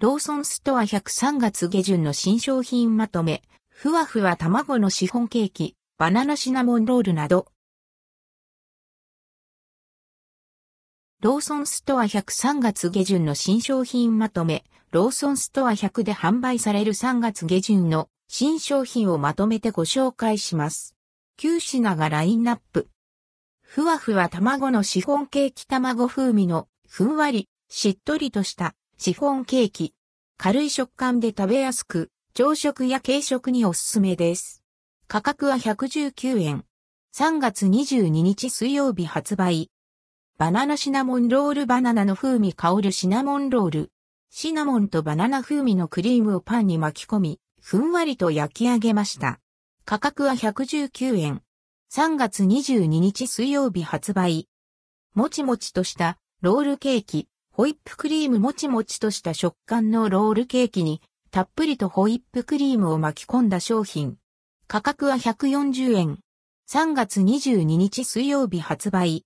ローソンストア103月下旬の新商品まとめ、ふわふわ卵のシフォンケーキ、バナナシナモンロールなど。ローソンストア103月下旬の新商品まとめ、ローソンストア100で販売される3月下旬の新商品をまとめてご紹介します。9品がラインナップ。ふわふわ卵のシフォンケーキ卵風味のふんわり、しっとりとしたシフォンケーキ。軽い食感で食べやすく、朝食や軽食におすすめです。価格は119円。3月22日水曜日発売。バナナシナモンロールバナナの風味香るシナモンロール。シナモンとバナナ風味のクリームをパンに巻き込み、ふんわりと焼き上げました。価格は119円。3月22日水曜日発売。もちもちとしたロールケーキ、ホイップクリームもちもちとした食感のロールケーキにたっぷりとホイップクリームを巻き込んだ商品。価格は140円。3月22日水曜日発売。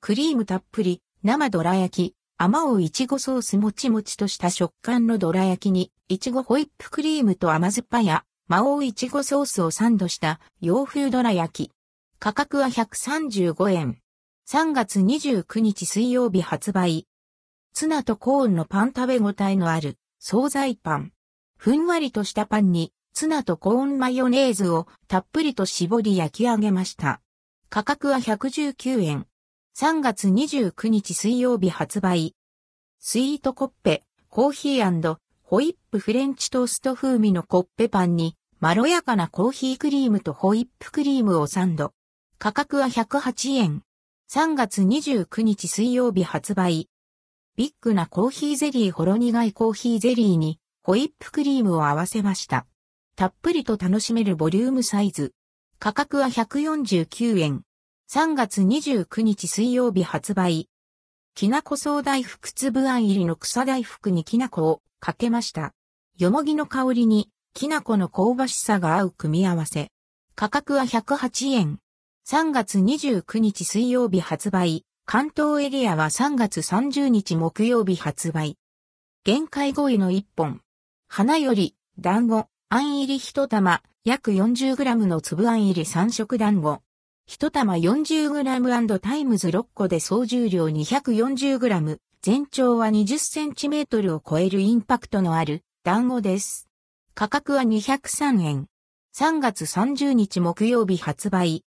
クリームたっぷり生どら焼き、甘おういちごソースもちもちとした食感のどら焼きに、いちごホイップクリームと甘酸っぱや、魔王いちごソースをサンドした洋風どら焼き。価格は135円。3月29日水曜日発売。ツナとコーンのパン食べ応えのある惣菜パン。ふんわりとしたパンにツナとコーンマヨネーズをたっぷりと絞り焼き上げました。価格は119円。3月29日水曜日発売。スイートコッペ、コーヒーホイップフレンチトースト風味のコッペパンにまろやかなコーヒークリームとホイップクリームをサンド。価格は108円。3月29日水曜日発売。ビッグなコーヒーゼリーほろ苦いコーヒーゼリーにホイップクリームを合わせました。たっぷりと楽しめるボリュームサイズ。価格は149円。3月29日水曜日発売。きなこ総大福粒あん入りの草大福にきなこをかけました。よもぎの香りにきなこの香ばしさが合う組み合わせ。価格は108円。3月29日水曜日発売。関東エリアは3月30日木曜日発売。限界5位の1本。花より、団子、あん入り1玉、約 40g の粒あん入り3色団子。1玉 40g& タイムズ6個で総重量 240g、全長は 20cm を超えるインパクトのある団子です。価格は203円。3月30日木曜日発売。